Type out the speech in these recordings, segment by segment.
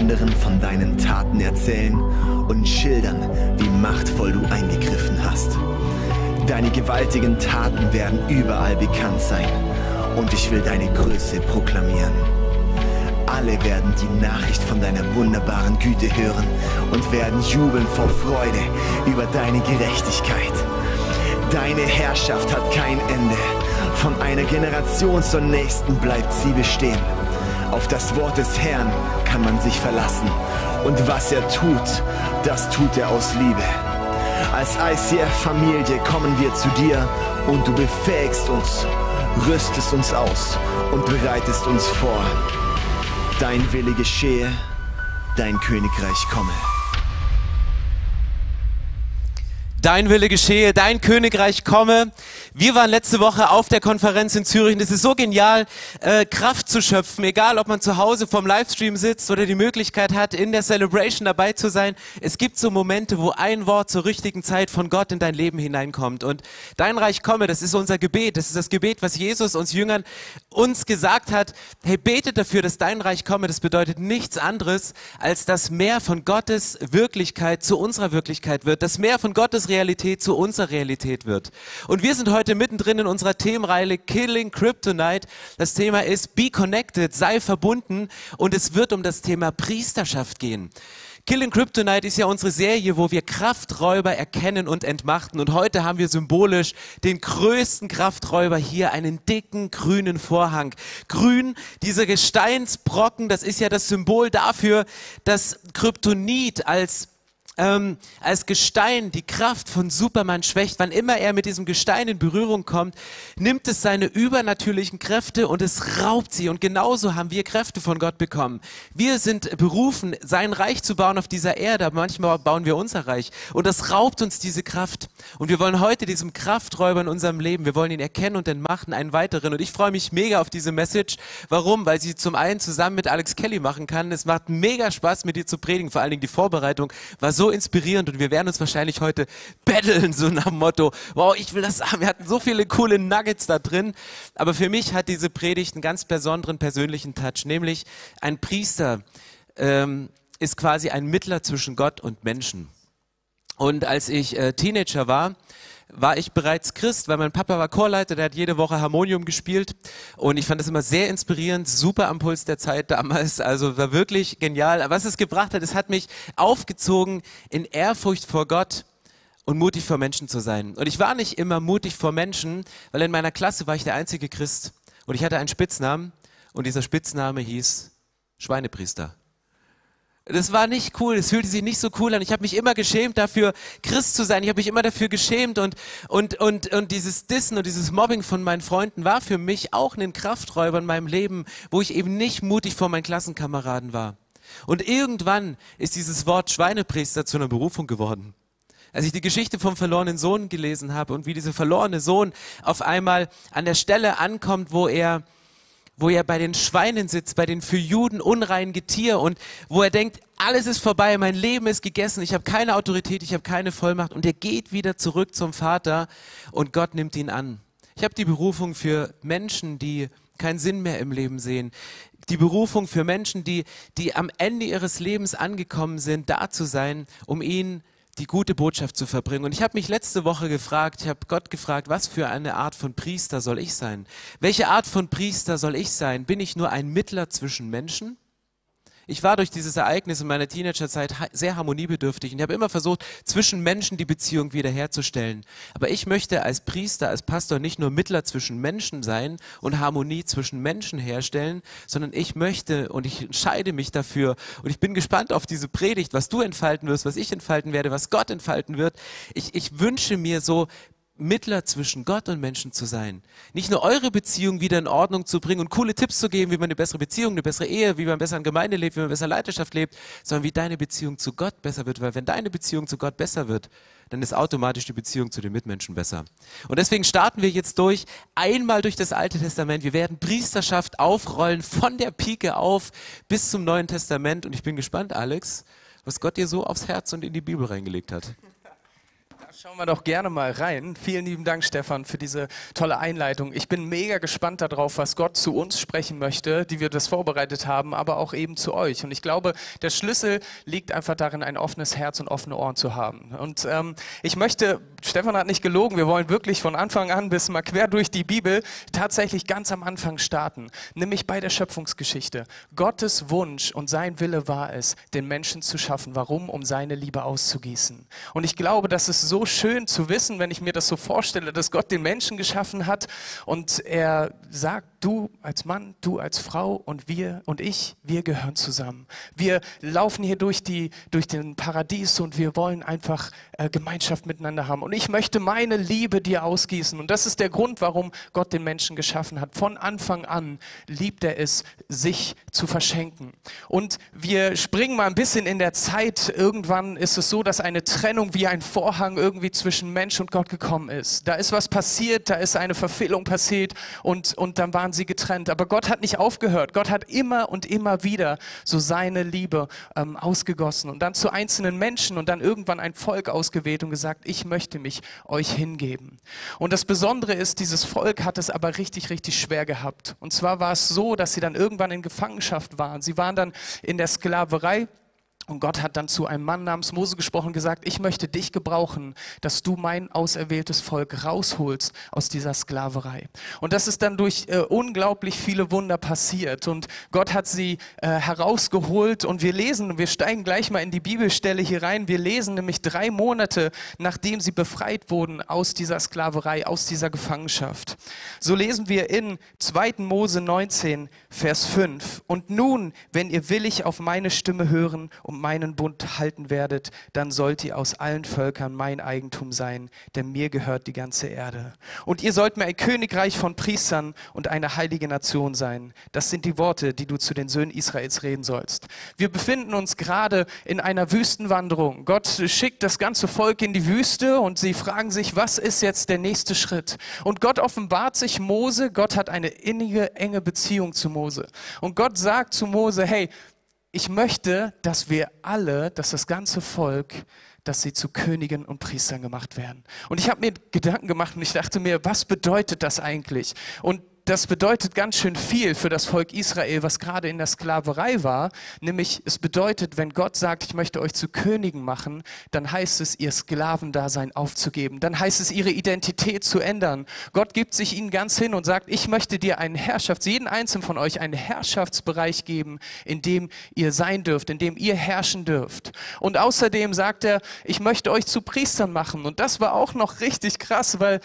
anderen von deinen Taten erzählen und schildern, wie machtvoll du eingegriffen hast. Deine gewaltigen Taten werden überall bekannt sein und ich will deine Größe proklamieren. Alle werden die Nachricht von deiner wunderbaren Güte hören und werden jubeln vor Freude über deine Gerechtigkeit. Deine Herrschaft hat kein Ende. Von einer Generation zur nächsten bleibt sie bestehen. Auf das Wort des Herrn kann man sich verlassen. Und was er tut, das tut er aus Liebe. Als ICF-Familie kommen wir zu dir und du befähigst uns, rüstest uns aus und bereitest uns vor. Dein Wille geschehe, dein Königreich komme. Dein Wille geschehe, dein Königreich komme. Wir waren letzte Woche auf der Konferenz in Zürich und es ist so genial, äh, Kraft zu schöpfen, egal ob man zu Hause vom Livestream sitzt oder die Möglichkeit hat, in der Celebration dabei zu sein. Es gibt so Momente, wo ein Wort zur richtigen Zeit von Gott in dein Leben hineinkommt. Und dein Reich komme, das ist unser Gebet. Das ist das Gebet, was Jesus uns Jüngern uns gesagt hat. Hey, betet dafür, dass dein Reich komme. Das bedeutet nichts anderes, als dass mehr von Gottes Wirklichkeit zu unserer Wirklichkeit wird, dass mehr von Gottes Realität zu unserer Realität wird. Und wir sind heute mittendrin in unserer Themenreihe Killing Kryptonite. Das Thema ist Be Connected, sei verbunden und es wird um das Thema Priesterschaft gehen. Killing Kryptonite ist ja unsere Serie, wo wir Krafträuber erkennen und entmachten. Und heute haben wir symbolisch den größten Krafträuber hier, einen dicken grünen Vorhang. Grün, dieser Gesteinsbrocken, das ist ja das Symbol dafür, dass Kryptonit als ähm, als Gestein die Kraft von Superman schwächt, wann immer er mit diesem Gestein in Berührung kommt, nimmt es seine übernatürlichen Kräfte und es raubt sie. Und genauso haben wir Kräfte von Gott bekommen. Wir sind berufen, sein Reich zu bauen auf dieser Erde, aber manchmal bauen wir unser Reich. Und das raubt uns diese Kraft. Und wir wollen heute diesem Krafträuber in unserem Leben, wir wollen ihn erkennen und entmachten, einen weiteren. Und ich freue mich mega auf diese Message. Warum? Weil sie zum einen zusammen mit Alex Kelly machen kann. Es macht mega Spaß, mit dir zu predigen. Vor allen Dingen die Vorbereitung war so inspirierend und wir werden uns wahrscheinlich heute betteln, so nach dem Motto, wow, ich will das haben. Wir hatten so viele coole Nuggets da drin. Aber für mich hat diese Predigt einen ganz besonderen persönlichen Touch, nämlich ein Priester ähm, ist quasi ein Mittler zwischen Gott und Menschen. Und als ich äh, Teenager war, war ich bereits Christ, weil mein Papa war Chorleiter, der hat jede Woche Harmonium gespielt und ich fand das immer sehr inspirierend, super am Puls der Zeit damals, also war wirklich genial. Was es gebracht hat, es hat mich aufgezogen in Ehrfurcht vor Gott und mutig vor Menschen zu sein. Und ich war nicht immer mutig vor Menschen, weil in meiner Klasse war ich der einzige Christ und ich hatte einen Spitznamen und dieser Spitzname hieß Schweinepriester. Das war nicht cool, es fühlte sich nicht so cool an. Ich habe mich immer geschämt dafür, Christ zu sein. Ich habe mich immer dafür geschämt und, und, und, und dieses Dissen und dieses Mobbing von meinen Freunden war für mich auch ein Krafträuber in meinem Leben, wo ich eben nicht mutig vor meinen Klassenkameraden war. Und irgendwann ist dieses Wort Schweinepriester zu einer Berufung geworden. Als ich die Geschichte vom verlorenen Sohn gelesen habe und wie dieser verlorene Sohn auf einmal an der Stelle ankommt, wo er wo er bei den Schweinen sitzt, bei den für Juden unreinen Getier und wo er denkt, alles ist vorbei, mein Leben ist gegessen, ich habe keine Autorität, ich habe keine Vollmacht und er geht wieder zurück zum Vater und Gott nimmt ihn an. Ich habe die Berufung für Menschen, die keinen Sinn mehr im Leben sehen. Die Berufung für Menschen, die, die am Ende ihres Lebens angekommen sind, da zu sein, um ihnen die gute Botschaft zu verbringen. Und ich habe mich letzte Woche gefragt, ich habe Gott gefragt, was für eine Art von Priester soll ich sein? Welche Art von Priester soll ich sein? Bin ich nur ein Mittler zwischen Menschen? Ich war durch dieses Ereignis in meiner Teenagerzeit sehr harmoniebedürftig und ich habe immer versucht, zwischen Menschen die Beziehung wiederherzustellen. Aber ich möchte als Priester, als Pastor nicht nur Mittler zwischen Menschen sein und Harmonie zwischen Menschen herstellen, sondern ich möchte und ich entscheide mich dafür und ich bin gespannt auf diese Predigt, was du entfalten wirst, was ich entfalten werde, was Gott entfalten wird. Ich, ich wünsche mir so Mittler zwischen Gott und Menschen zu sein. Nicht nur eure Beziehung wieder in Ordnung zu bringen und coole Tipps zu geben, wie man eine bessere Beziehung, eine bessere Ehe, wie man besser in Gemeinde lebt, wie man besser Leiterschaft lebt, sondern wie deine Beziehung zu Gott besser wird. Weil wenn deine Beziehung zu Gott besser wird, dann ist automatisch die Beziehung zu den Mitmenschen besser. Und deswegen starten wir jetzt durch, einmal durch das Alte Testament. Wir werden Priesterschaft aufrollen von der Pike auf bis zum Neuen Testament. Und ich bin gespannt, Alex, was Gott dir so aufs Herz und in die Bibel reingelegt hat. Schauen wir doch gerne mal rein. Vielen lieben Dank, Stefan, für diese tolle Einleitung. Ich bin mega gespannt darauf, was Gott zu uns sprechen möchte, die wir das vorbereitet haben, aber auch eben zu euch. Und ich glaube, der Schlüssel liegt einfach darin, ein offenes Herz und offene Ohren zu haben. Und ähm, ich möchte, Stefan hat nicht gelogen, wir wollen wirklich von Anfang an bis mal quer durch die Bibel tatsächlich ganz am Anfang starten, nämlich bei der Schöpfungsgeschichte. Gottes Wunsch und sein Wille war es, den Menschen zu schaffen. Warum? Um seine Liebe auszugießen. Und ich glaube, das ist so schön zu wissen, wenn ich mir das so vorstelle, dass Gott den Menschen geschaffen hat und er sagt, du als Mann, du als Frau und wir und ich, wir gehören zusammen. Wir laufen hier durch, die, durch den Paradies und wir wollen einfach äh, Gemeinschaft miteinander haben. Und ich möchte meine Liebe dir ausgießen. Und das ist der Grund, warum Gott den Menschen geschaffen hat. Von Anfang an liebt er es, sich zu verschenken. Und wir springen mal ein bisschen in der Zeit. Irgendwann ist es so, dass eine Trennung wie ein Vorhang irgendwie zwischen Mensch und Gott gekommen ist. Da ist was passiert, da ist eine Verfehlung passiert und, und dann waren sie getrennt. Aber Gott hat nicht aufgehört. Gott hat immer und immer wieder so seine Liebe ähm, ausgegossen und dann zu einzelnen Menschen und dann irgendwann ein Volk ausgewählt und gesagt, ich möchte mich euch hingeben. Und das Besondere ist, dieses Volk hat es aber richtig, richtig schwer gehabt. Und zwar war es so, dass sie dann irgendwann in Gefangenschaft waren. Sie waren dann in der Sklaverei und Gott hat dann zu einem Mann namens Mose gesprochen und gesagt, ich möchte dich gebrauchen, dass du mein auserwähltes Volk rausholst aus dieser Sklaverei. Und das ist dann durch äh, unglaublich viele Wunder passiert. Und Gott hat sie äh, herausgeholt und wir lesen, wir steigen gleich mal in die Bibelstelle hier rein. Wir lesen nämlich drei Monate, nachdem sie befreit wurden aus dieser Sklaverei, aus dieser Gefangenschaft. So lesen wir in 2. Mose 19, Vers 5. Und nun, wenn ihr willig auf meine Stimme hören, um meinen Bund halten werdet, dann sollt ihr aus allen Völkern mein Eigentum sein, denn mir gehört die ganze Erde. Und ihr sollt mir ein Königreich von Priestern und eine heilige Nation sein. Das sind die Worte, die du zu den Söhnen Israels reden sollst. Wir befinden uns gerade in einer Wüstenwanderung. Gott schickt das ganze Volk in die Wüste und sie fragen sich, was ist jetzt der nächste Schritt? Und Gott offenbart sich Mose. Gott hat eine innige, enge Beziehung zu Mose. Und Gott sagt zu Mose, hey, ich möchte, dass wir alle, dass das ganze Volk, dass sie zu Königen und Priestern gemacht werden. Und ich habe mir Gedanken gemacht und ich dachte mir, was bedeutet das eigentlich? Und das bedeutet ganz schön viel für das Volk Israel, was gerade in der Sklaverei war. Nämlich, es bedeutet, wenn Gott sagt, ich möchte euch zu Königen machen, dann heißt es, ihr Sklavendasein aufzugeben. Dann heißt es, ihre Identität zu ändern. Gott gibt sich ihnen ganz hin und sagt, ich möchte dir einen Herrschafts-, jeden einzelnen von euch einen Herrschaftsbereich geben, in dem ihr sein dürft, in dem ihr herrschen dürft. Und außerdem sagt er, ich möchte euch zu Priestern machen. Und das war auch noch richtig krass, weil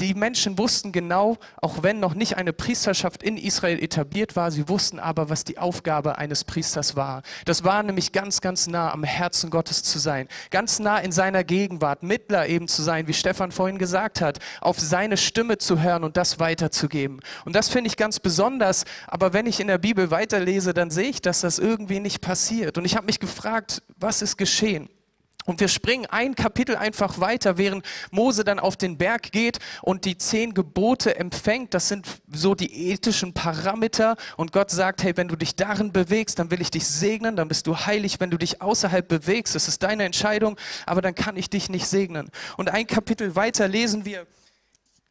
die Menschen wussten genau, auch wenn noch nicht eine Priesterschaft in Israel etabliert war, sie wussten aber, was die Aufgabe eines Priesters war. Das war nämlich ganz, ganz nah am Herzen Gottes zu sein, ganz nah in seiner Gegenwart, Mittler eben zu sein, wie Stefan vorhin gesagt hat, auf seine Stimme zu hören und das weiterzugeben. Und das finde ich ganz besonders, aber wenn ich in der Bibel weiterlese, dann sehe ich, dass das irgendwie nicht passiert. Und ich habe mich gefragt, was ist geschehen? Und wir springen ein Kapitel einfach weiter, während Mose dann auf den Berg geht und die zehn Gebote empfängt. Das sind so die ethischen Parameter. Und Gott sagt, hey, wenn du dich darin bewegst, dann will ich dich segnen, dann bist du heilig. Wenn du dich außerhalb bewegst, das ist deine Entscheidung, aber dann kann ich dich nicht segnen. Und ein Kapitel weiter lesen wir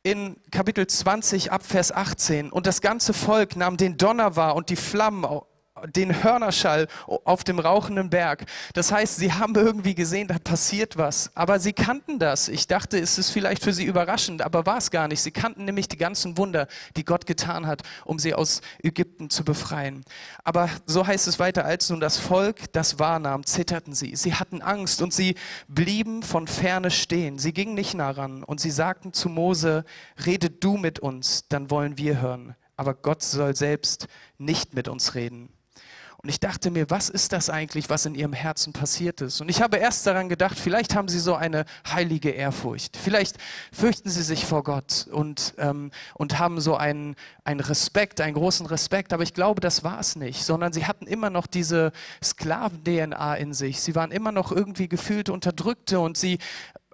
in Kapitel 20 ab Vers 18. Und das ganze Volk nahm den Donner wahr und die Flammen den Hörnerschall auf dem rauchenden Berg. Das heißt, sie haben irgendwie gesehen, da passiert was. Aber sie kannten das. Ich dachte, es ist vielleicht für sie überraschend, aber war es gar nicht. Sie kannten nämlich die ganzen Wunder, die Gott getan hat, um sie aus Ägypten zu befreien. Aber so heißt es weiter, als nun das Volk das wahrnahm, zitterten sie. Sie hatten Angst und sie blieben von ferne stehen. Sie gingen nicht nah ran und sie sagten zu Mose, rede du mit uns, dann wollen wir hören. Aber Gott soll selbst nicht mit uns reden. Und ich dachte mir, was ist das eigentlich, was in ihrem Herzen passiert ist? Und ich habe erst daran gedacht, vielleicht haben sie so eine heilige Ehrfurcht. Vielleicht fürchten sie sich vor Gott und, ähm, und haben so einen, einen Respekt, einen großen Respekt. Aber ich glaube, das war es nicht, sondern sie hatten immer noch diese Sklaven-DNA in sich. Sie waren immer noch irgendwie gefühlt Unterdrückte und sie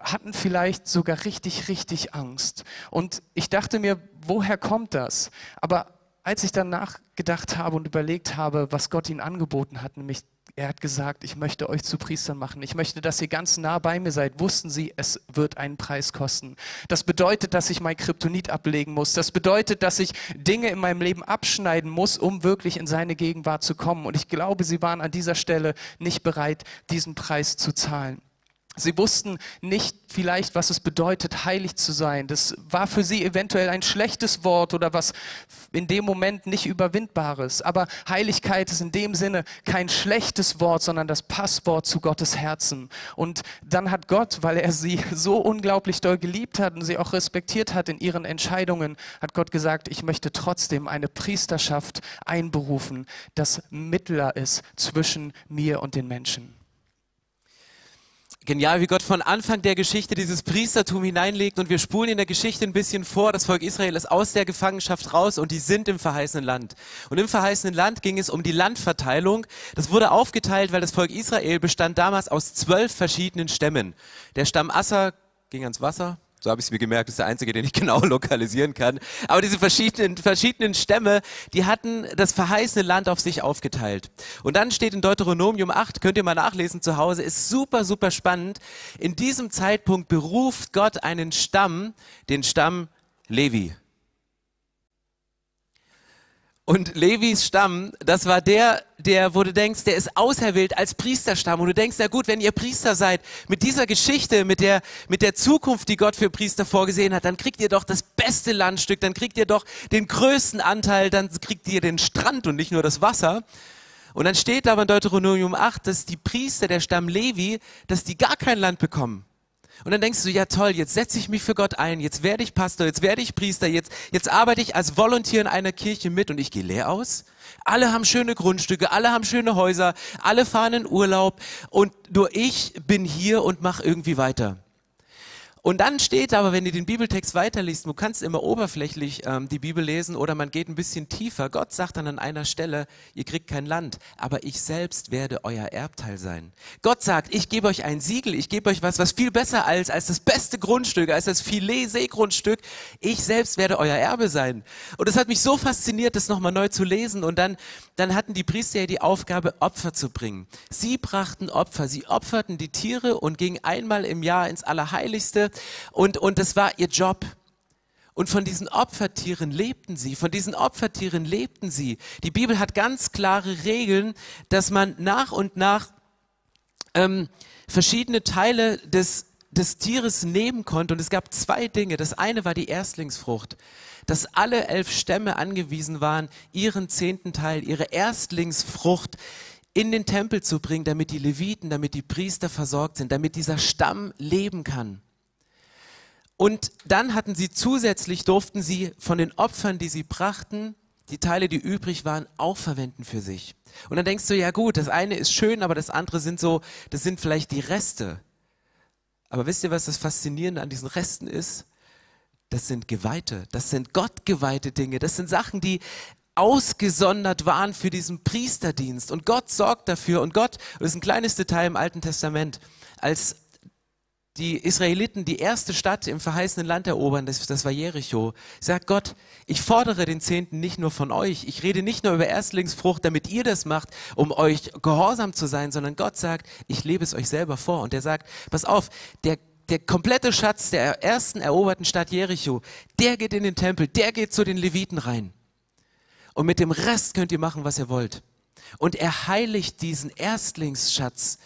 hatten vielleicht sogar richtig, richtig Angst. Und ich dachte mir, woher kommt das? Aber als ich dann nachgedacht habe und überlegt habe, was Gott ihnen angeboten hat, nämlich er hat gesagt, ich möchte euch zu Priestern machen. Ich möchte, dass ihr ganz nah bei mir seid. Wussten sie, es wird einen Preis kosten. Das bedeutet, dass ich mein Kryptonit ablegen muss. Das bedeutet, dass ich Dinge in meinem Leben abschneiden muss, um wirklich in seine Gegenwart zu kommen. Und ich glaube, sie waren an dieser Stelle nicht bereit, diesen Preis zu zahlen. Sie wussten nicht vielleicht, was es bedeutet, heilig zu sein. Das war für sie eventuell ein schlechtes Wort oder was in dem Moment nicht überwindbares. Aber Heiligkeit ist in dem Sinne kein schlechtes Wort, sondern das Passwort zu Gottes Herzen. Und dann hat Gott, weil er sie so unglaublich doll geliebt hat und sie auch respektiert hat in ihren Entscheidungen, hat Gott gesagt, ich möchte trotzdem eine Priesterschaft einberufen, das Mittler ist zwischen mir und den Menschen. Genial, wie Gott von Anfang der Geschichte dieses Priestertum hineinlegt und wir spulen in der Geschichte ein bisschen vor. Das Volk Israel ist aus der Gefangenschaft raus und die sind im verheißenen Land. Und im verheißenen Land ging es um die Landverteilung. Das wurde aufgeteilt, weil das Volk Israel bestand damals aus zwölf verschiedenen Stämmen. Der Stamm Asser ging ans Wasser, so habe ich es mir gemerkt, das ist der einzige, den ich genau lokalisieren kann. Aber diese verschiedenen, verschiedenen Stämme, die hatten das verheißene Land auf sich aufgeteilt. Und dann steht in Deuteronomium 8, könnt ihr mal nachlesen zu Hause, ist super, super spannend. In diesem Zeitpunkt beruft Gott einen Stamm, den Stamm Levi. Und Levis Stamm, das war der, der, wo du denkst, der ist auserwählt als Priesterstamm. Und du denkst, na gut, wenn ihr Priester seid, mit dieser Geschichte, mit der, mit der Zukunft, die Gott für Priester vorgesehen hat, dann kriegt ihr doch das beste Landstück, dann kriegt ihr doch den größten Anteil, dann kriegt ihr den Strand und nicht nur das Wasser. Und dann steht aber in Deuteronomium 8, dass die Priester der Stamm Levi, dass die gar kein Land bekommen. Und dann denkst du, ja toll, jetzt setze ich mich für Gott ein, jetzt werde ich Pastor, jetzt werde ich Priester, jetzt, jetzt arbeite ich als Volontier in einer Kirche mit und ich gehe leer aus. Alle haben schöne Grundstücke, alle haben schöne Häuser, alle fahren in Urlaub und nur ich bin hier und mache irgendwie weiter. Und dann steht aber, wenn ihr den Bibeltext weiterliest, du kannst immer oberflächlich ähm, die Bibel lesen oder man geht ein bisschen tiefer. Gott sagt dann an einer Stelle, ihr kriegt kein Land, aber ich selbst werde euer Erbteil sein. Gott sagt, ich gebe euch ein Siegel, ich gebe euch was, was viel besser als, als das beste Grundstück, als das Filet-Seegrundstück. Ich selbst werde euer Erbe sein. Und es hat mich so fasziniert, das nochmal neu zu lesen. Und dann, dann hatten die Priester ja die Aufgabe, Opfer zu bringen. Sie brachten Opfer, sie opferten die Tiere und gingen einmal im Jahr ins Allerheiligste und, und das war ihr Job. Und von diesen Opfertieren lebten sie, von diesen Opfertieren lebten sie. Die Bibel hat ganz klare Regeln, dass man nach und nach ähm, verschiedene Teile des, des Tieres nehmen konnte. Und es gab zwei Dinge. Das eine war die Erstlingsfrucht, dass alle elf Stämme angewiesen waren, ihren zehnten Teil, ihre Erstlingsfrucht in den Tempel zu bringen, damit die Leviten, damit die Priester versorgt sind, damit dieser Stamm leben kann. Und dann hatten sie zusätzlich, durften sie von den Opfern, die sie brachten, die Teile, die übrig waren, auch verwenden für sich. Und dann denkst du, ja gut, das eine ist schön, aber das andere sind so, das sind vielleicht die Reste. Aber wisst ihr, was das Faszinierende an diesen Resten ist? Das sind Geweihte, das sind gottgeweihte Dinge, das sind Sachen, die ausgesondert waren für diesen Priesterdienst. Und Gott sorgt dafür. Und Gott, das ist ein kleines Detail im Alten Testament, als die Israeliten die erste Stadt im verheißenen Land erobern, das, das war Jericho, sagt Gott, ich fordere den Zehnten nicht nur von euch, ich rede nicht nur über Erstlingsfrucht, damit ihr das macht, um euch gehorsam zu sein, sondern Gott sagt, ich lebe es euch selber vor. Und er sagt, pass auf, der der komplette Schatz der ersten eroberten Stadt Jericho, der geht in den Tempel, der geht zu den Leviten rein. Und mit dem Rest könnt ihr machen, was ihr wollt. Und er heiligt diesen Erstlingsschatz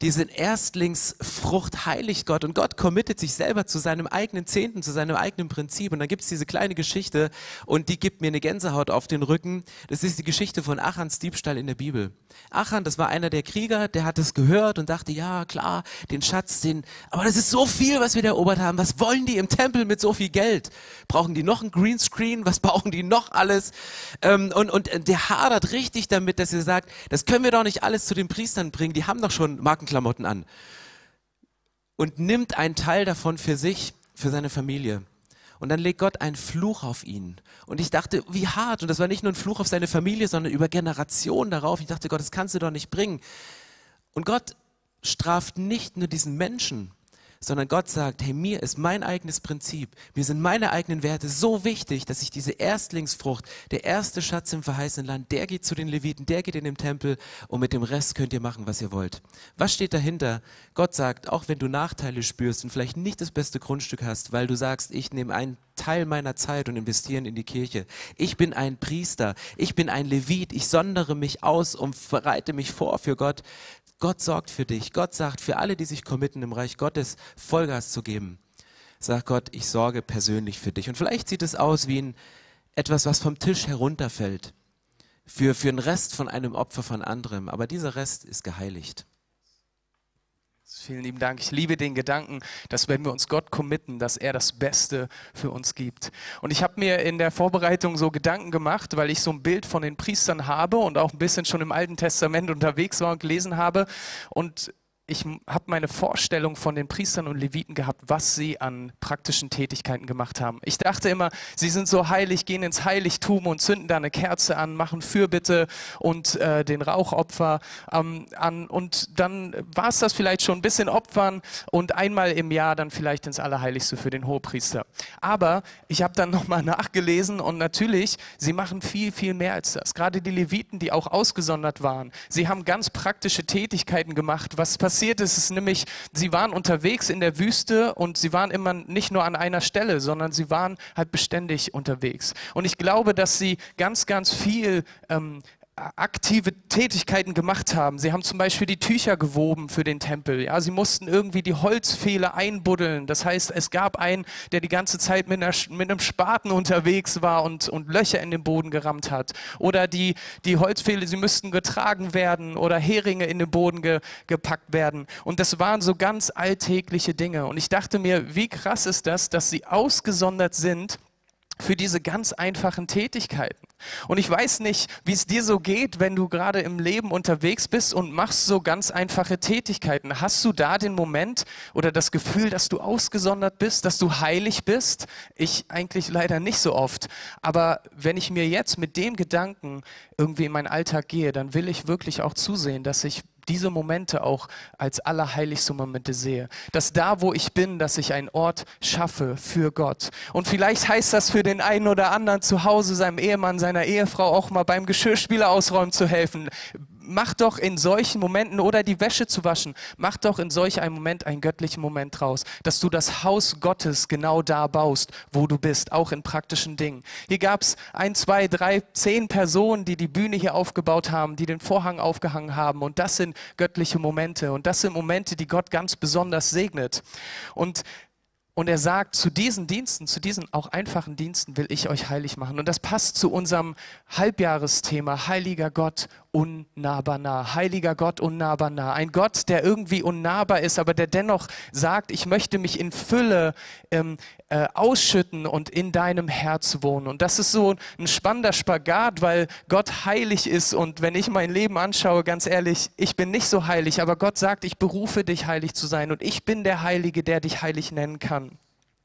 Diese Erstlingsfrucht heiligt Gott und Gott committet sich selber zu seinem eigenen Zehnten, zu seinem eigenen Prinzip. Und dann gibt es diese kleine Geschichte und die gibt mir eine Gänsehaut auf den Rücken. Das ist die Geschichte von Achans Diebstahl in der Bibel. Achan, das war einer der Krieger, der hat es gehört und dachte, ja klar, den Schatz, den, aber das ist so viel, was wir da erobert haben. Was wollen die im Tempel mit so viel Geld? Brauchen die noch ein Greenscreen? Was brauchen die noch alles? Ähm, und, und der hadert richtig damit, dass er sagt, das können wir doch nicht alles zu den Priestern bringen. Die haben doch schon Markenklamotten an. Und nimmt einen Teil davon für sich, für seine Familie. Und dann legt Gott einen Fluch auf ihn. Und ich dachte, wie hart. Und das war nicht nur ein Fluch auf seine Familie, sondern über Generationen darauf. Ich dachte, Gott, das kannst du doch nicht bringen. Und Gott straft nicht nur diesen Menschen, sondern Gott sagt, hey, mir ist mein eigenes Prinzip, mir sind meine eigenen Werte so wichtig, dass ich diese Erstlingsfrucht, der erste Schatz im verheißenen Land, der geht zu den Leviten, der geht in den Tempel und mit dem Rest könnt ihr machen, was ihr wollt. Was steht dahinter? Gott sagt, auch wenn du Nachteile spürst und vielleicht nicht das beste Grundstück hast, weil du sagst, ich nehme einen Teil meiner Zeit und investiere in die Kirche. Ich bin ein Priester, ich bin ein Levit, ich sondere mich aus und bereite mich vor für Gott. Gott sorgt für dich. Gott sagt, für alle, die sich committen, im Reich Gottes Vollgas zu geben, sagt Gott, ich sorge persönlich für dich. Und vielleicht sieht es aus wie ein, etwas, was vom Tisch herunterfällt. Für, für den Rest von einem Opfer von anderem. Aber dieser Rest ist geheiligt. Vielen lieben Dank. Ich liebe den Gedanken, dass wenn wir uns Gott committen, dass er das Beste für uns gibt. Und ich habe mir in der Vorbereitung so Gedanken gemacht, weil ich so ein Bild von den Priestern habe und auch ein bisschen schon im Alten Testament unterwegs war und gelesen habe. Und ich habe meine Vorstellung von den Priestern und Leviten gehabt, was sie an praktischen Tätigkeiten gemacht haben. Ich dachte immer, sie sind so heilig, gehen ins Heiligtum und zünden da eine Kerze an, machen Fürbitte und äh, den Rauchopfer ähm, an. Und dann war es das vielleicht schon ein bisschen Opfern und einmal im Jahr dann vielleicht ins Allerheiligste für den Hohepriester. Aber ich habe dann nochmal nachgelesen und natürlich, sie machen viel, viel mehr als das. Gerade die Leviten, die auch ausgesondert waren, sie haben ganz praktische Tätigkeiten gemacht. Was passiert? Passiert ist, ist nämlich, sie waren unterwegs in der Wüste und sie waren immer nicht nur an einer Stelle, sondern sie waren halt beständig unterwegs. Und ich glaube, dass sie ganz, ganz viel ähm, aktive Tätigkeiten gemacht haben. Sie haben zum Beispiel die Tücher gewoben für den Tempel. Ja, sie mussten irgendwie die Holzpfähle einbuddeln. Das heißt, es gab einen, der die ganze Zeit mit, einer, mit einem Spaten unterwegs war und, und Löcher in den Boden gerammt hat. Oder die, die Holzpfähle, sie müssten getragen werden oder Heringe in den Boden ge, gepackt werden. Und das waren so ganz alltägliche Dinge. Und ich dachte mir, wie krass ist das, dass sie ausgesondert sind für diese ganz einfachen Tätigkeiten. Und ich weiß nicht, wie es dir so geht, wenn du gerade im Leben unterwegs bist und machst so ganz einfache Tätigkeiten. Hast du da den Moment oder das Gefühl, dass du ausgesondert bist, dass du heilig bist? Ich eigentlich leider nicht so oft. Aber wenn ich mir jetzt mit dem Gedanken irgendwie in meinen Alltag gehe, dann will ich wirklich auch zusehen, dass ich diese Momente auch als allerheiligste Momente sehe. Dass da, wo ich bin, dass ich einen Ort schaffe für Gott. Und vielleicht heißt das für den einen oder anderen zu Hause, seinem Ehemann, seiner Ehefrau auch mal beim Geschirrspüler ausräumen zu helfen mach doch in solchen Momenten oder die Wäsche zu waschen, mach doch in solch einem Moment einen göttlichen Moment draus, dass du das Haus Gottes genau da baust, wo du bist, auch in praktischen Dingen. Hier gab es ein, zwei, drei, zehn Personen, die die Bühne hier aufgebaut haben, die den Vorhang aufgehangen haben und das sind göttliche Momente und das sind Momente, die Gott ganz besonders segnet. Und und er sagt, zu diesen Diensten, zu diesen auch einfachen Diensten will ich euch heilig machen. Und das passt zu unserem Halbjahresthema, heiliger Gott, unnahbar nah. Heiliger Gott, unnahbar nah. Ein Gott, der irgendwie unnahbar ist, aber der dennoch sagt, ich möchte mich in Fülle ähm, äh, ausschütten und in deinem Herz wohnen. Und das ist so ein spannender Spagat, weil Gott heilig ist. Und wenn ich mein Leben anschaue, ganz ehrlich, ich bin nicht so heilig, aber Gott sagt, ich berufe dich, heilig zu sein. Und ich bin der Heilige, der dich heilig nennen kann.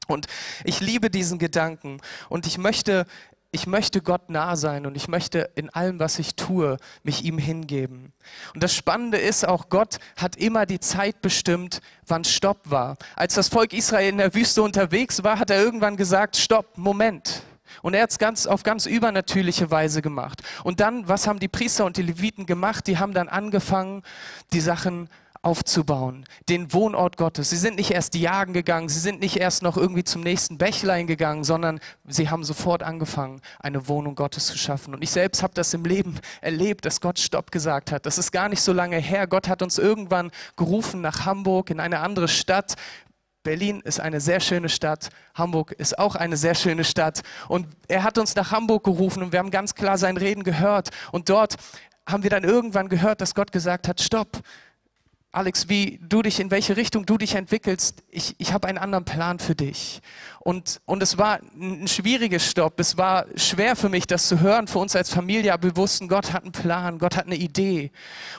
Und ich liebe diesen Gedanken und ich möchte, ich möchte Gott nah sein und ich möchte in allem, was ich tue, mich ihm hingeben. Und das Spannende ist auch, Gott hat immer die Zeit bestimmt, wann Stopp war. Als das Volk Israel in der Wüste unterwegs war, hat er irgendwann gesagt, Stopp, Moment. Und er hat es ganz, auf ganz übernatürliche Weise gemacht. Und dann, was haben die Priester und die Leviten gemacht? Die haben dann angefangen, die Sachen aufzubauen, den Wohnort Gottes. Sie sind nicht erst jagen gegangen, sie sind nicht erst noch irgendwie zum nächsten Bächlein gegangen, sondern sie haben sofort angefangen, eine Wohnung Gottes zu schaffen. Und ich selbst habe das im Leben erlebt, dass Gott Stopp gesagt hat. Das ist gar nicht so lange her. Gott hat uns irgendwann gerufen nach Hamburg, in eine andere Stadt. Berlin ist eine sehr schöne Stadt, Hamburg ist auch eine sehr schöne Stadt. Und er hat uns nach Hamburg gerufen und wir haben ganz klar sein Reden gehört. Und dort haben wir dann irgendwann gehört, dass Gott gesagt hat, stopp, Alex, wie du dich, in welche Richtung du dich entwickelst, ich, ich habe einen anderen Plan für dich. Und, und es war ein schwieriges Stopp. Es war schwer für mich, das zu hören, für uns als Familie, aber wir wussten, Gott hat einen Plan, Gott hat eine Idee.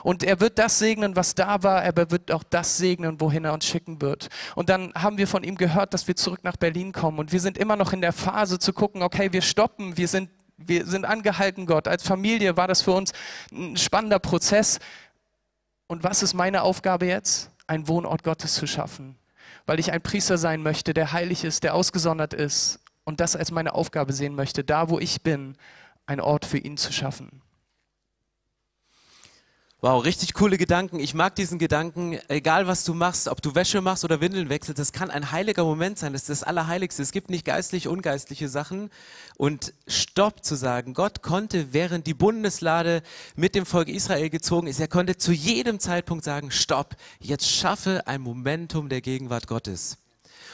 Und er wird das segnen, was da war, aber er wird auch das segnen, wohin er uns schicken wird. Und dann haben wir von ihm gehört, dass wir zurück nach Berlin kommen. Und wir sind immer noch in der Phase zu gucken, okay, wir stoppen, wir sind wir sind angehalten, Gott. Als Familie war das für uns ein spannender Prozess. Und was ist meine Aufgabe jetzt? Ein Wohnort Gottes zu schaffen, weil ich ein Priester sein möchte, der heilig ist, der ausgesondert ist und das als meine Aufgabe sehen möchte, da wo ich bin, ein Ort für ihn zu schaffen. Wow, richtig coole Gedanken. Ich mag diesen Gedanken, egal was du machst, ob du Wäsche machst oder Windeln wechselst, das kann ein heiliger Moment sein. Das ist das Allerheiligste. Es gibt nicht geistlich, ungeistliche Sachen. Und Stopp zu sagen, Gott konnte, während die Bundeslade mit dem Volk Israel gezogen ist, er konnte zu jedem Zeitpunkt sagen, Stopp, jetzt schaffe ein Momentum der Gegenwart Gottes.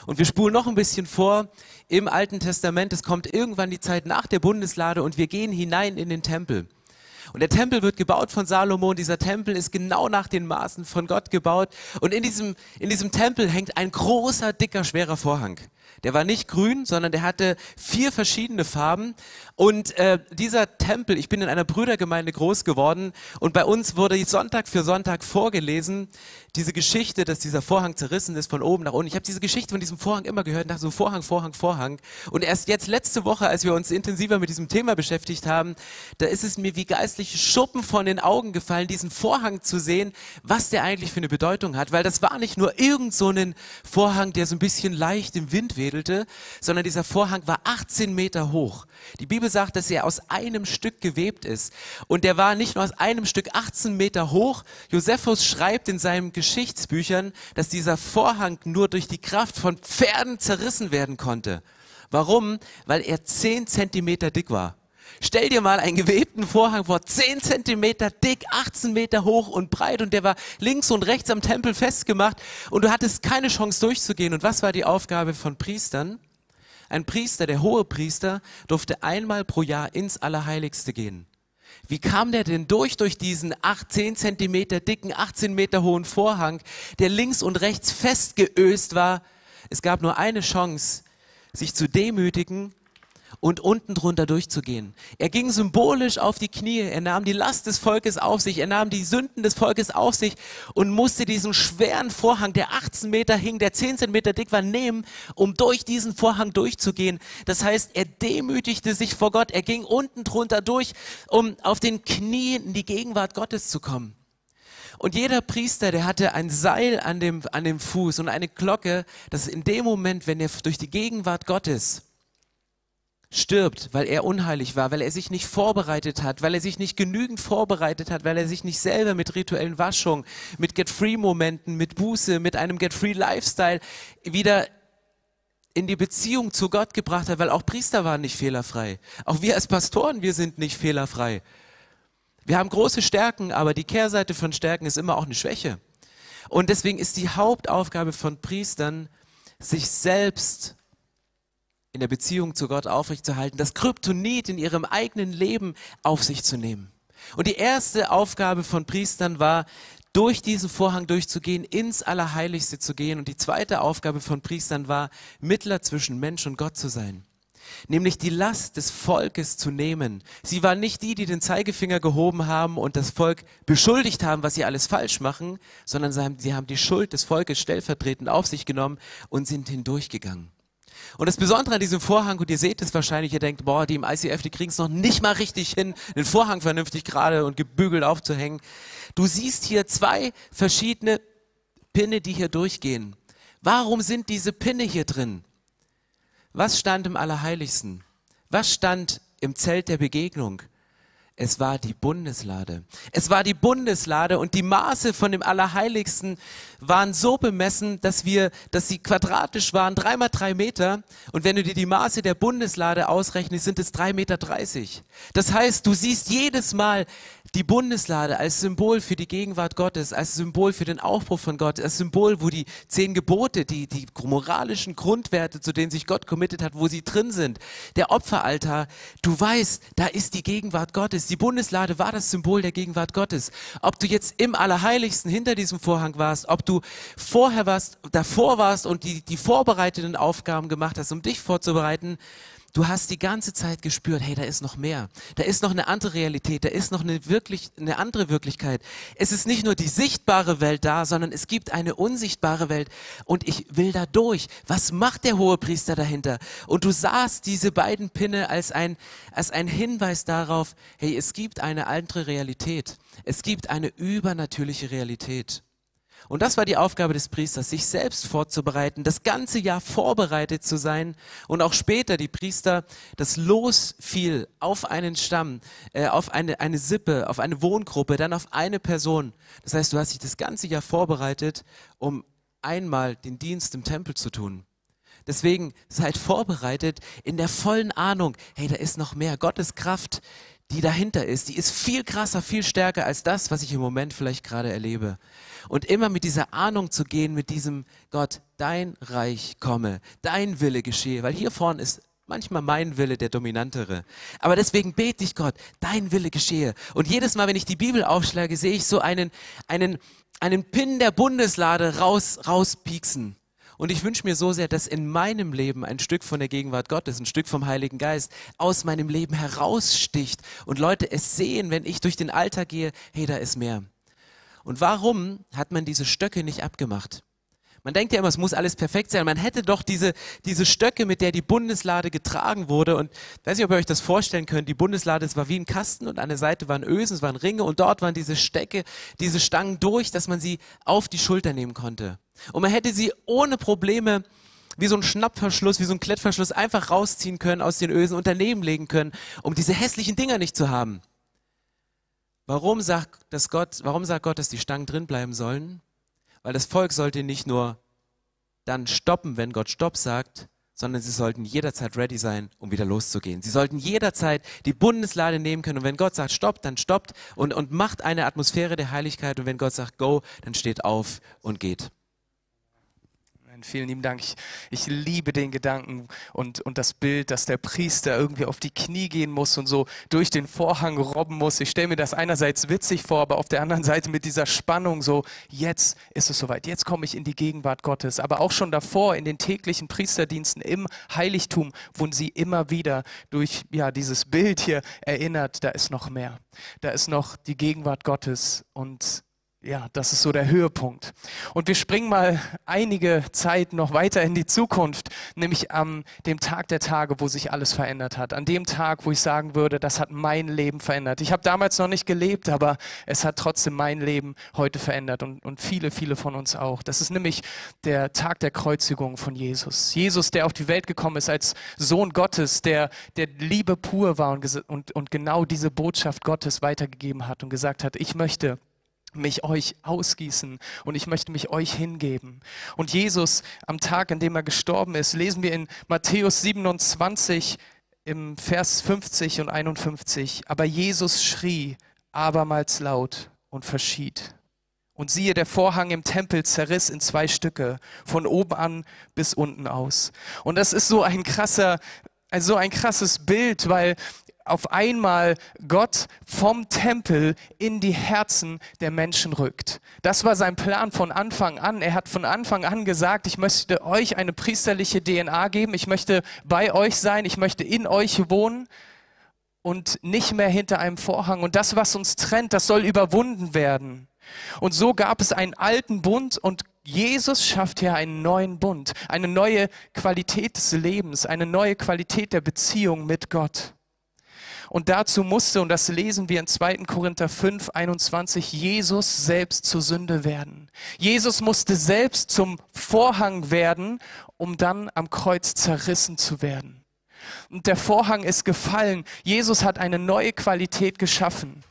Und wir spulen noch ein bisschen vor im Alten Testament. Es kommt irgendwann die Zeit nach der Bundeslade und wir gehen hinein in den Tempel. Und der Tempel wird gebaut von Salomo und dieser Tempel ist genau nach den Maßen von Gott gebaut. Und in diesem, in diesem Tempel hängt ein großer, dicker, schwerer Vorhang. Der war nicht grün, sondern der hatte vier verschiedene Farben. Und äh, dieser Tempel, ich bin in einer Brüdergemeinde groß geworden und bei uns wurde Sonntag für Sonntag vorgelesen, diese Geschichte, dass dieser Vorhang zerrissen ist von oben nach unten. Ich habe diese Geschichte von diesem Vorhang immer gehört, nach so Vorhang, Vorhang, Vorhang. Und erst jetzt letzte Woche, als wir uns intensiver mit diesem Thema beschäftigt haben, da ist es mir wie geistliche Schuppen von den Augen gefallen, diesen Vorhang zu sehen, was der eigentlich für eine Bedeutung hat. Weil das war nicht nur irgend so ein Vorhang, der so ein bisschen leicht im Wind wedelte, sondern dieser Vorhang war 18 Meter hoch. Die Bibel sagt, dass er aus einem Stück gewebt ist. Und der war nicht nur aus einem Stück 18 Meter hoch. Josephus schreibt in seinen Geschichtsbüchern, dass dieser Vorhang nur durch die Kraft von Pferden zerrissen werden konnte. Warum? Weil er 10 Zentimeter dick war. Stell dir mal einen gewebten Vorhang vor, 10 Zentimeter dick, 18 Meter hoch und breit und der war links und rechts am Tempel festgemacht und du hattest keine Chance durchzugehen. Und was war die Aufgabe von Priestern? Ein Priester, der hohe Priester, durfte einmal pro Jahr ins Allerheiligste gehen. Wie kam der denn durch, durch diesen 18 Zentimeter dicken, 18 Meter hohen Vorhang, der links und rechts festgeöst war? Es gab nur eine Chance, sich zu demütigen und unten drunter durchzugehen. Er ging symbolisch auf die Knie, er nahm die Last des Volkes auf sich, er nahm die Sünden des Volkes auf sich und musste diesen schweren Vorhang, der 18 Meter hing, der 10 Zentimeter dick war, nehmen, um durch diesen Vorhang durchzugehen. Das heißt, er demütigte sich vor Gott, er ging unten drunter durch, um auf den Knien in die Gegenwart Gottes zu kommen. Und jeder Priester, der hatte ein Seil an dem, an dem Fuß und eine Glocke, dass in dem Moment, wenn er durch die Gegenwart Gottes stirbt, weil er unheilig war, weil er sich nicht vorbereitet hat, weil er sich nicht genügend vorbereitet hat, weil er sich nicht selber mit rituellen Waschungen, mit Get-Free-Momenten, mit Buße, mit einem Get-Free-Lifestyle wieder in die Beziehung zu Gott gebracht hat, weil auch Priester waren nicht fehlerfrei. Auch wir als Pastoren, wir sind nicht fehlerfrei. Wir haben große Stärken, aber die Kehrseite von Stärken ist immer auch eine Schwäche. Und deswegen ist die Hauptaufgabe von Priestern, sich selbst in der Beziehung zu Gott aufrechtzuerhalten, das Kryptonit in ihrem eigenen Leben auf sich zu nehmen. Und die erste Aufgabe von Priestern war, durch diesen Vorhang durchzugehen, ins Allerheiligste zu gehen. Und die zweite Aufgabe von Priestern war, Mittler zwischen Mensch und Gott zu sein. Nämlich die Last des Volkes zu nehmen. Sie waren nicht die, die den Zeigefinger gehoben haben und das Volk beschuldigt haben, was sie alles falsch machen, sondern sie haben die Schuld des Volkes stellvertretend auf sich genommen und sind hindurchgegangen. Und das Besondere an diesem Vorhang, und ihr seht es wahrscheinlich, ihr denkt, boah, die im ICF, die kriegen es noch nicht mal richtig hin, den Vorhang vernünftig gerade und gebügelt aufzuhängen. Du siehst hier zwei verschiedene Pinne, die hier durchgehen. Warum sind diese Pinne hier drin? Was stand im Allerheiligsten? Was stand im Zelt der Begegnung? Es war die Bundeslade. Es war die Bundeslade und die Maße von dem Allerheiligsten waren so bemessen, dass wir, dass sie quadratisch waren, drei mal drei Meter. Und wenn du dir die Maße der Bundeslade ausrechnest, sind es drei Meter. dreißig. Das heißt, du siehst jedes Mal die Bundeslade als Symbol für die Gegenwart Gottes, als Symbol für den Aufbruch von Gott, als Symbol, wo die zehn Gebote, die, die moralischen Grundwerte, zu denen sich Gott committed hat, wo sie drin sind. Der Opferaltar, du weißt, da ist die Gegenwart Gottes. Die Bundeslade war das Symbol der Gegenwart Gottes. Ob du jetzt im Allerheiligsten hinter diesem Vorhang warst, ob du vorher warst, davor warst und die, die vorbereitenden Aufgaben gemacht hast, um dich vorzubereiten, du hast die ganze Zeit gespürt, hey, da ist noch mehr. Da ist noch eine andere Realität, da ist noch eine wirklich, eine andere Wirklichkeit. Es ist nicht nur die sichtbare Welt da, sondern es gibt eine unsichtbare Welt und ich will da durch. Was macht der hohe Priester dahinter? Und du sahst diese beiden Pinne als ein, als ein Hinweis darauf, hey, es gibt eine andere Realität. Es gibt eine übernatürliche Realität. Und das war die Aufgabe des Priesters, sich selbst vorzubereiten, das ganze Jahr vorbereitet zu sein und auch später die Priester, das Los fiel auf einen Stamm, äh, auf eine, eine Sippe, auf eine Wohngruppe, dann auf eine Person. Das heißt, du hast dich das ganze Jahr vorbereitet, um einmal den Dienst im Tempel zu tun. Deswegen seid vorbereitet in der vollen Ahnung, hey, da ist noch mehr. Gottes Kraft, die dahinter ist, die ist viel krasser, viel stärker als das, was ich im Moment vielleicht gerade erlebe. Und immer mit dieser Ahnung zu gehen, mit diesem Gott, dein Reich komme, dein Wille geschehe, weil hier vorne ist manchmal mein Wille der dominantere. Aber deswegen bete ich Gott, dein Wille geschehe. Und jedes Mal, wenn ich die Bibel aufschlage, sehe ich so einen, einen, einen Pin der Bundeslade raus, rauspieksen. Und ich wünsche mir so sehr, dass in meinem Leben ein Stück von der Gegenwart Gottes, ein Stück vom Heiligen Geist aus meinem Leben heraussticht und Leute es sehen, wenn ich durch den Alltag gehe, hey, da ist mehr. Und warum hat man diese Stöcke nicht abgemacht? Man denkt ja immer, es muss alles perfekt sein. Man hätte doch diese, diese Stöcke, mit der die Bundeslade getragen wurde. Und ich weiß nicht, ob ihr euch das vorstellen könnt. Die Bundeslade, es war wie ein Kasten und an der Seite waren Ösen, es waren Ringe und dort waren diese Stöcke, diese Stangen durch, dass man sie auf die Schulter nehmen konnte. Und man hätte sie ohne Probleme wie so ein Schnappverschluss, wie so ein Klettverschluss einfach rausziehen können aus den Ösen und daneben legen können, um diese hässlichen Dinger nicht zu haben. Warum sagt, das Gott, warum sagt Gott, dass die Stangen drin bleiben sollen? Weil das Volk sollte nicht nur dann stoppen, wenn Gott Stopp sagt, sondern sie sollten jederzeit ready sein, um wieder loszugehen. Sie sollten jederzeit die Bundeslade nehmen können und wenn Gott sagt Stopp, dann stoppt und, und macht eine Atmosphäre der Heiligkeit und wenn Gott sagt Go, dann steht auf und geht. Vielen lieben Dank. Ich, ich liebe den Gedanken und, und das Bild, dass der Priester irgendwie auf die Knie gehen muss und so durch den Vorhang robben muss. Ich stelle mir das einerseits witzig vor, aber auf der anderen Seite mit dieser Spannung so, jetzt ist es soweit, jetzt komme ich in die Gegenwart Gottes. Aber auch schon davor in den täglichen Priesterdiensten im Heiligtum wurden sie immer wieder durch ja, dieses Bild hier erinnert, da ist noch mehr. Da ist noch die Gegenwart Gottes und ja, das ist so der Höhepunkt. Und wir springen mal einige Zeit noch weiter in die Zukunft, nämlich am dem Tag der Tage, wo sich alles verändert hat. An dem Tag, wo ich sagen würde, das hat mein Leben verändert. Ich habe damals noch nicht gelebt, aber es hat trotzdem mein Leben heute verändert und, und viele, viele von uns auch. Das ist nämlich der Tag der Kreuzigung von Jesus. Jesus, der auf die Welt gekommen ist als Sohn Gottes, der, der Liebe pur war und, und, und genau diese Botschaft Gottes weitergegeben hat und gesagt hat, ich möchte mich euch ausgießen und ich möchte mich euch hingeben. Und Jesus am Tag, an dem er gestorben ist, lesen wir in Matthäus 27 im Vers 50 und 51, aber Jesus schrie abermals laut und verschied. Und siehe, der Vorhang im Tempel zerriss in zwei Stücke, von oben an bis unten aus. Und das ist so ein krasser, also so ein krasses Bild, weil auf einmal Gott vom Tempel in die Herzen der Menschen rückt. Das war sein Plan von Anfang an. Er hat von Anfang an gesagt, ich möchte euch eine priesterliche DNA geben, ich möchte bei euch sein, ich möchte in euch wohnen und nicht mehr hinter einem Vorhang. Und das, was uns trennt, das soll überwunden werden. Und so gab es einen alten Bund und Jesus schafft hier einen neuen Bund, eine neue Qualität des Lebens, eine neue Qualität der Beziehung mit Gott. Und dazu musste, und das lesen wir in 2. Korinther 5, 21, Jesus selbst zur Sünde werden. Jesus musste selbst zum Vorhang werden, um dann am Kreuz zerrissen zu werden. Und der Vorhang ist gefallen. Jesus hat eine neue Qualität geschaffen.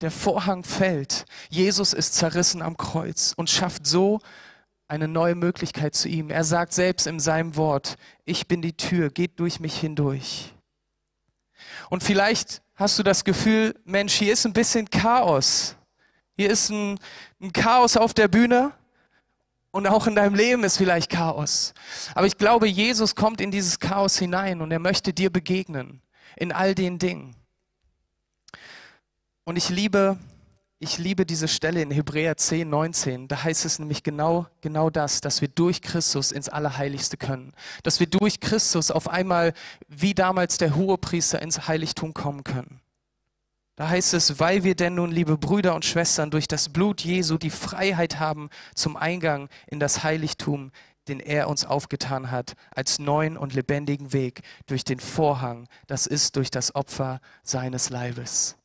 Der Vorhang fällt. Jesus ist zerrissen am Kreuz und schafft so eine neue Möglichkeit zu ihm. Er sagt selbst in seinem Wort, ich bin die Tür, geht durch mich hindurch. Und vielleicht hast du das Gefühl, Mensch, hier ist ein bisschen Chaos. Hier ist ein, ein Chaos auf der Bühne und auch in deinem Leben ist vielleicht Chaos. Aber ich glaube, Jesus kommt in dieses Chaos hinein und er möchte dir begegnen in all den Dingen. Und ich liebe, ich liebe diese Stelle in Hebräer 10, 19. Da heißt es nämlich genau, genau das, dass wir durch Christus ins Allerheiligste können. Dass wir durch Christus auf einmal, wie damals der Hohepriester, ins Heiligtum kommen können. Da heißt es, weil wir denn nun, liebe Brüder und Schwestern, durch das Blut Jesu die Freiheit haben zum Eingang in das Heiligtum, den er uns aufgetan hat, als neuen und lebendigen Weg durch den Vorhang, das ist durch das Opfer seines Leibes.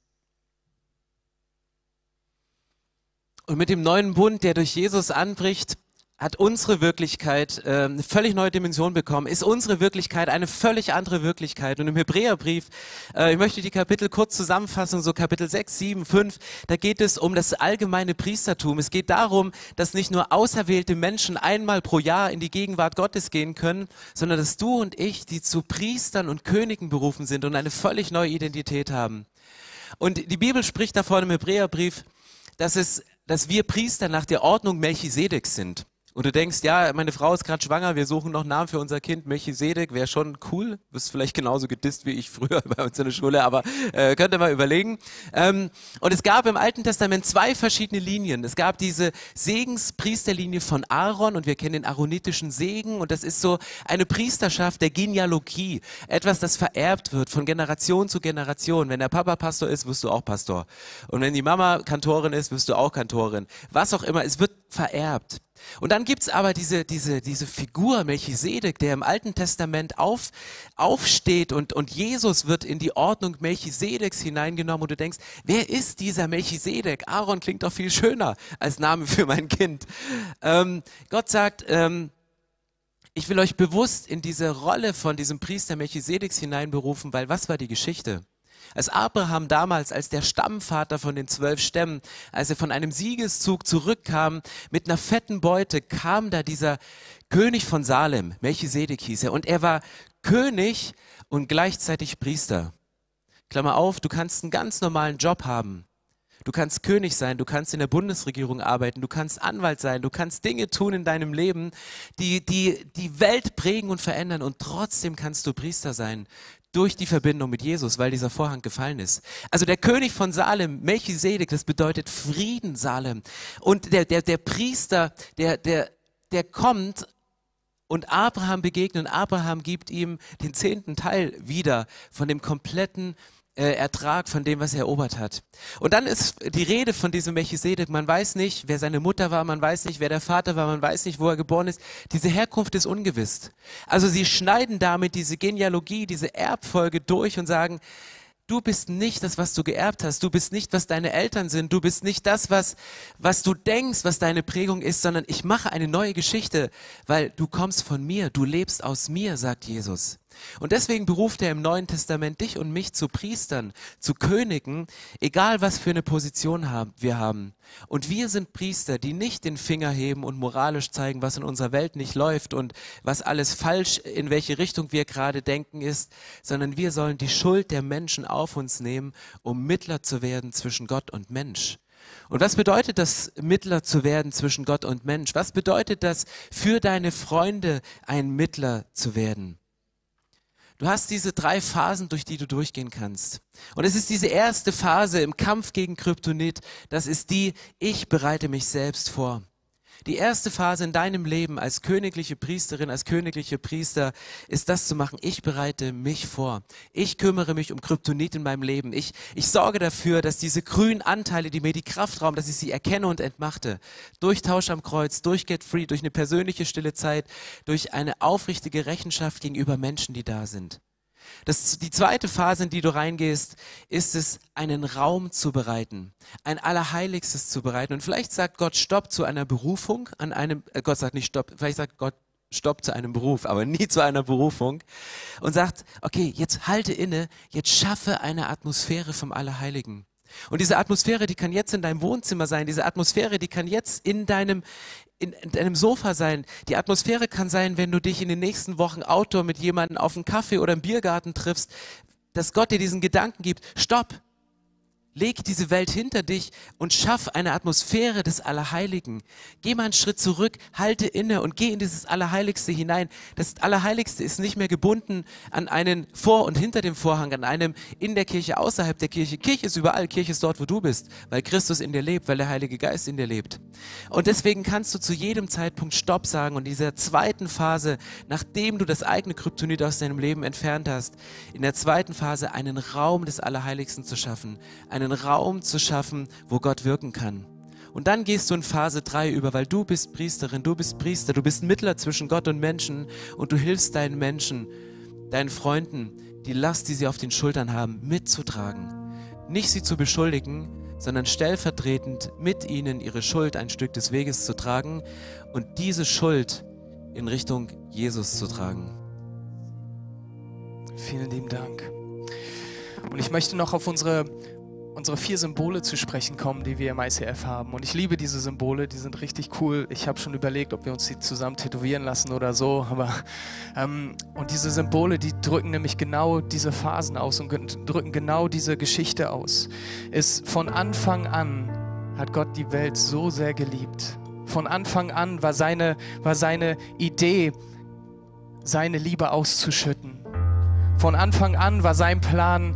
Und mit dem neuen Bund, der durch Jesus anbricht, hat unsere Wirklichkeit äh, eine völlig neue Dimension bekommen, ist unsere Wirklichkeit eine völlig andere Wirklichkeit. Und im Hebräerbrief, äh, ich möchte die Kapitel kurz zusammenfassen, so Kapitel 6, 7, 5, da geht es um das allgemeine Priestertum. Es geht darum, dass nicht nur auserwählte Menschen einmal pro Jahr in die Gegenwart Gottes gehen können, sondern dass du und ich, die zu Priestern und Königen berufen sind und eine völlig neue Identität haben. Und die Bibel spricht davon im Hebräerbrief, dass es dass wir Priester nach der Ordnung Melchisedeks sind. Und du denkst, ja, meine Frau ist gerade schwanger, wir suchen noch einen Namen für unser Kind, Melchisedek, wäre schon cool. Bist vielleicht genauso gedisst wie ich früher bei uns in der Schule, aber äh, könnt ihr mal überlegen. Ähm, und es gab im Alten Testament zwei verschiedene Linien. Es gab diese Segenspriesterlinie von Aaron und wir kennen den aaronitischen Segen und das ist so eine Priesterschaft der Genealogie. Etwas, das vererbt wird von Generation zu Generation. Wenn der Papa Pastor ist, wirst du auch Pastor. Und wenn die Mama Kantorin ist, wirst du auch Kantorin. Was auch immer, es wird vererbt. Und dann gibt's aber diese, diese, diese Figur Melchisedek, der im Alten Testament auf, aufsteht und, und Jesus wird in die Ordnung Melchisedeks hineingenommen und du denkst, wer ist dieser Melchisedek? Aaron klingt doch viel schöner als Name für mein Kind. Ähm, Gott sagt, ähm, ich will euch bewusst in diese Rolle von diesem Priester Melchisedeks hineinberufen, weil was war die Geschichte? Als Abraham damals, als der Stammvater von den zwölf Stämmen, als er von einem Siegeszug zurückkam mit einer fetten Beute, kam da dieser König von Salem, Melchisedek hieß er, und er war König und gleichzeitig Priester. Klammer auf, du kannst einen ganz normalen Job haben. Du kannst König sein, du kannst in der Bundesregierung arbeiten, du kannst Anwalt sein, du kannst Dinge tun in deinem Leben, die die, die Welt prägen und verändern und trotzdem kannst du Priester sein durch die Verbindung mit Jesus, weil dieser Vorhang gefallen ist. Also der König von Salem, Melchisedek, das bedeutet Frieden Salem. Und der, der, der Priester, der, der, der kommt und Abraham begegnet und Abraham gibt ihm den zehnten Teil wieder von dem kompletten äh, Ertrag von dem, was er erobert hat. Und dann ist die Rede von diesem Melchisedek. Man weiß nicht, wer seine Mutter war, man weiß nicht, wer der Vater war, man weiß nicht, wo er geboren ist. Diese Herkunft ist ungewiss. Also sie schneiden damit diese Genealogie, diese Erbfolge durch und sagen, du bist nicht das, was du geerbt hast. Du bist nicht, was deine Eltern sind. Du bist nicht das, was, was du denkst, was deine Prägung ist, sondern ich mache eine neue Geschichte, weil du kommst von mir. Du lebst aus mir, sagt Jesus. Und deswegen beruft er im Neuen Testament dich und mich zu Priestern, zu Königen, egal was für eine Position wir haben. Und wir sind Priester, die nicht den Finger heben und moralisch zeigen, was in unserer Welt nicht läuft und was alles falsch, in welche Richtung wir gerade denken ist, sondern wir sollen die Schuld der Menschen auf uns nehmen, um Mittler zu werden zwischen Gott und Mensch. Und was bedeutet das, Mittler zu werden zwischen Gott und Mensch? Was bedeutet das, für deine Freunde ein Mittler zu werden? Du hast diese drei Phasen, durch die du durchgehen kannst. Und es ist diese erste Phase im Kampf gegen Kryptonit. Das ist die, ich bereite mich selbst vor. Die erste Phase in deinem Leben als königliche Priesterin, als königliche Priester ist das zu machen. Ich bereite mich vor. Ich kümmere mich um Kryptonit in meinem Leben. Ich, ich sorge dafür, dass diese grünen Anteile, die mir die Kraft rauben, dass ich sie erkenne und entmachte. Durch Tausch am Kreuz, durch Get Free, durch eine persönliche stille Zeit, durch eine aufrichtige Rechenschaft gegenüber Menschen, die da sind. Das, die zweite Phase, in die du reingehst, ist es, einen Raum zu bereiten, ein Allerheiligstes zu bereiten. Und vielleicht sagt Gott Stopp zu einer Berufung, an einem, äh, Gott sagt nicht Stopp, vielleicht sagt Gott Stopp zu einem Beruf, aber nie zu einer Berufung. Und sagt, okay, jetzt halte inne, jetzt schaffe eine Atmosphäre vom Allerheiligen. Und diese Atmosphäre, die kann jetzt in deinem Wohnzimmer sein, diese Atmosphäre, die kann jetzt in deinem, in, in deinem Sofa sein. Die Atmosphäre kann sein, wenn du dich in den nächsten Wochen Outdoor mit jemandem auf einen Kaffee oder im Biergarten triffst, dass Gott dir diesen Gedanken gibt, stopp, Leg diese Welt hinter dich und schaff eine Atmosphäre des Allerheiligen. Geh mal einen Schritt zurück, halte inne und geh in dieses Allerheiligste hinein. Das Allerheiligste ist nicht mehr gebunden an einen vor und hinter dem Vorhang, an einem in der Kirche, außerhalb der Kirche. Kirche ist überall, Kirche ist dort, wo du bist, weil Christus in dir lebt, weil der Heilige Geist in dir lebt. Und deswegen kannst du zu jedem Zeitpunkt Stopp sagen und in dieser zweiten Phase, nachdem du das eigene Kryptonit aus deinem Leben entfernt hast, in der zweiten Phase einen Raum des Allerheiligsten zu schaffen, einen einen Raum zu schaffen, wo Gott wirken kann. Und dann gehst du in Phase 3 über, weil du bist Priesterin, du bist Priester, du bist Mittler zwischen Gott und Menschen und du hilfst deinen Menschen, deinen Freunden, die Last, die sie auf den Schultern haben, mitzutragen. Nicht sie zu beschuldigen, sondern stellvertretend mit ihnen ihre Schuld ein Stück des Weges zu tragen und diese Schuld in Richtung Jesus zu tragen. Vielen lieben Dank. Und ich möchte noch auf unsere unsere vier Symbole zu sprechen kommen, die wir im ICF haben. Und ich liebe diese Symbole, die sind richtig cool. Ich habe schon überlegt, ob wir uns die zusammen tätowieren lassen oder so. Aber, ähm, und diese Symbole, die drücken nämlich genau diese Phasen aus und drücken genau diese Geschichte aus. Ist von Anfang an hat Gott die Welt so sehr geliebt. Von Anfang an war seine, war seine Idee, seine Liebe auszuschütten. Von Anfang an war sein Plan,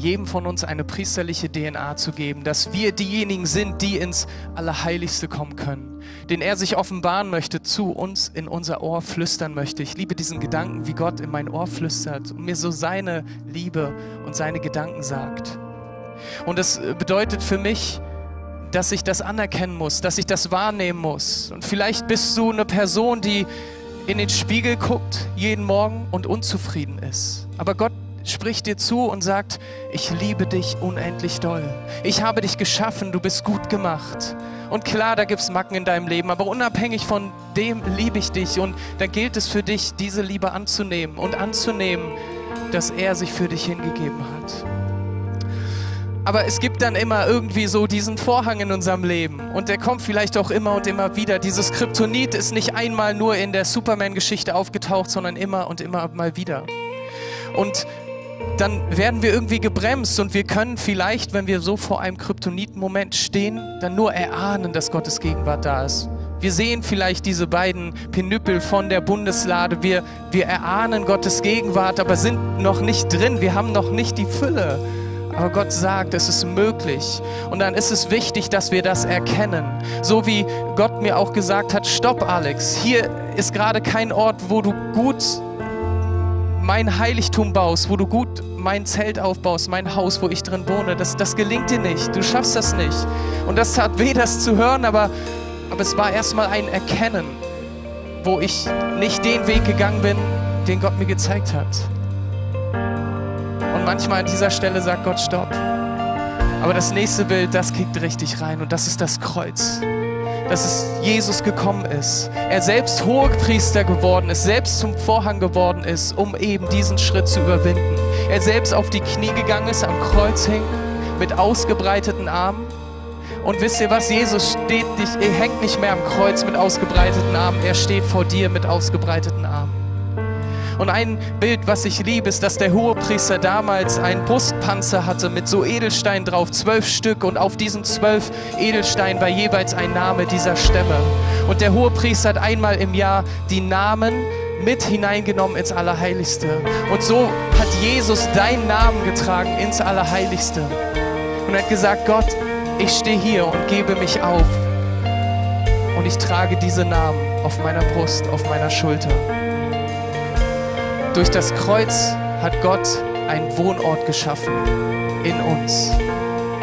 jedem von uns eine priesterliche DNA zu geben, dass wir diejenigen sind, die ins Allerheiligste kommen können, den er sich offenbaren möchte, zu uns in unser Ohr flüstern möchte. Ich liebe diesen Gedanken, wie Gott in mein Ohr flüstert und mir so seine Liebe und seine Gedanken sagt. Und das bedeutet für mich, dass ich das anerkennen muss, dass ich das wahrnehmen muss. Und vielleicht bist du eine Person, die in den Spiegel guckt jeden Morgen und unzufrieden ist. Aber Gott spricht dir zu und sagt, ich liebe dich unendlich doll. Ich habe dich geschaffen, du bist gut gemacht. Und klar, da gibt es Macken in deinem Leben, aber unabhängig von dem liebe ich dich. Und da gilt es für dich, diese Liebe anzunehmen und anzunehmen, dass er sich für dich hingegeben hat. Aber es gibt dann immer irgendwie so diesen Vorhang in unserem Leben. Und der kommt vielleicht auch immer und immer wieder. Dieses Kryptonit ist nicht einmal nur in der Superman-Geschichte aufgetaucht, sondern immer und immer mal wieder. Und dann werden wir irgendwie gebremst und wir können vielleicht, wenn wir so vor einem Kryptoniten-Moment stehen, dann nur erahnen, dass Gottes Gegenwart da ist. Wir sehen vielleicht diese beiden Penüppel von der Bundeslade. Wir, wir erahnen Gottes Gegenwart, aber sind noch nicht drin. Wir haben noch nicht die Fülle. Aber Gott sagt, es ist möglich. Und dann ist es wichtig, dass wir das erkennen. So wie Gott mir auch gesagt hat, stopp Alex, hier ist gerade kein Ort, wo du gut mein Heiligtum baust, wo du gut mein Zelt aufbaust, mein Haus, wo ich drin wohne, das, das gelingt dir nicht. Du schaffst das nicht. Und das tat weh, das zu hören, aber, aber es war erstmal ein Erkennen, wo ich nicht den Weg gegangen bin, den Gott mir gezeigt hat. Und manchmal an dieser Stelle sagt Gott, stopp. Aber das nächste Bild, das kickt richtig rein und das ist das Kreuz dass es Jesus gekommen ist. Er selbst Hohepriester geworden ist, selbst zum Vorhang geworden ist, um eben diesen Schritt zu überwinden. Er selbst auf die Knie gegangen ist, am Kreuz hing, mit ausgebreiteten Armen. Und wisst ihr was? Jesus steht nicht, er hängt nicht mehr am Kreuz mit ausgebreiteten Armen, er steht vor dir mit ausgebreiteten Armen. Und ein Bild, was ich liebe, ist, dass der Hohepriester damals einen Brustpanzer hatte mit so Edelsteinen drauf, zwölf Stück. Und auf diesen zwölf Edelsteinen war jeweils ein Name dieser Stämme. Und der Hohepriester hat einmal im Jahr die Namen mit hineingenommen ins Allerheiligste. Und so hat Jesus deinen Namen getragen ins Allerheiligste. Und hat gesagt, Gott, ich stehe hier und gebe mich auf. Und ich trage diese Namen auf meiner Brust, auf meiner Schulter. Durch das Kreuz hat Gott einen Wohnort geschaffen in uns,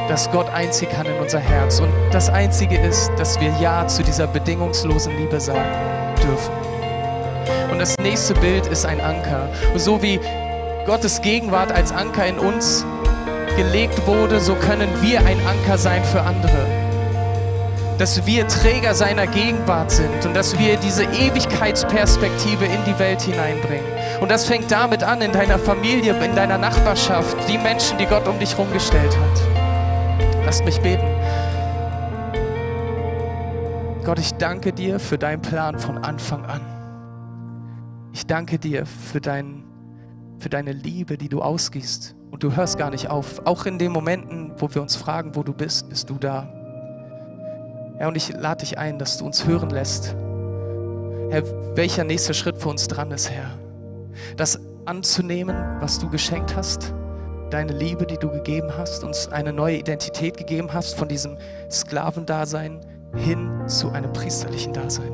dass Gott einziehen kann in unser Herz. Und das Einzige ist, dass wir Ja zu dieser bedingungslosen Liebe sagen dürfen. Und das nächste Bild ist ein Anker. Und so wie Gottes Gegenwart als Anker in uns gelegt wurde, so können wir ein Anker sein für andere. dass wir Träger seiner Gegenwart sind und dass wir diese Ewigkeitsperspektive in die Welt hineinbringen. Und das fängt damit an, in deiner Familie, in deiner Nachbarschaft, die Menschen, die Gott um dich herumgestellt hat. Lasst mich beten. Gott, ich danke dir für deinen Plan von Anfang an. Ich danke dir für, dein, für deine Liebe, die du ausgießt. Und du hörst gar nicht auf. Auch in den Momenten, wo wir uns fragen, wo du bist, bist du da. Herr, und ich lade dich ein, dass du uns hören lässt. Herr, welcher nächste Schritt für uns dran ist, Herr. Das anzunehmen, was du geschenkt hast, deine Liebe, die du gegeben hast, uns eine neue Identität gegeben hast von diesem Sklavendasein hin zu einem priesterlichen Dasein.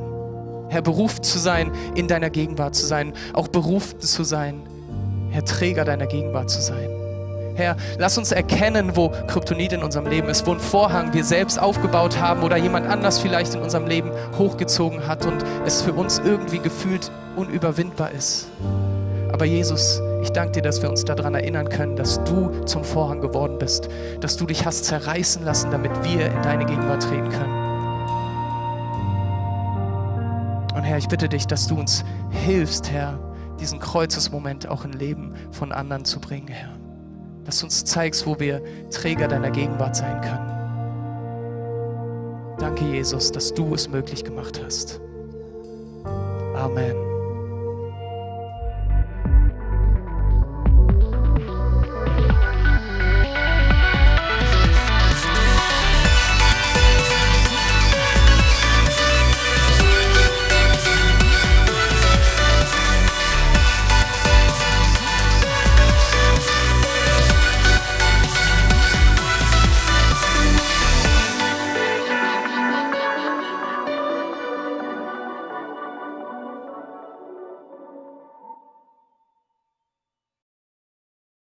Herr, berufen zu sein, in deiner Gegenwart zu sein, auch berufen zu sein, Herr, Träger deiner Gegenwart zu sein. Herr, lass uns erkennen, wo Kryptonit in unserem Leben ist, wo ein Vorhang wir selbst aufgebaut haben oder jemand anders vielleicht in unserem Leben hochgezogen hat und es für uns irgendwie gefühlt unüberwindbar ist. Aber Jesus, ich danke dir, dass wir uns daran erinnern können, dass du zum Vorhang geworden bist, dass du dich hast zerreißen lassen, damit wir in deine Gegenwart treten können. Und Herr, ich bitte dich, dass du uns hilfst, Herr, diesen Kreuzesmoment auch in Leben von anderen zu bringen, Herr dass du uns zeigst, wo wir Träger deiner Gegenwart sein können. Danke, Jesus, dass du es möglich gemacht hast. Amen.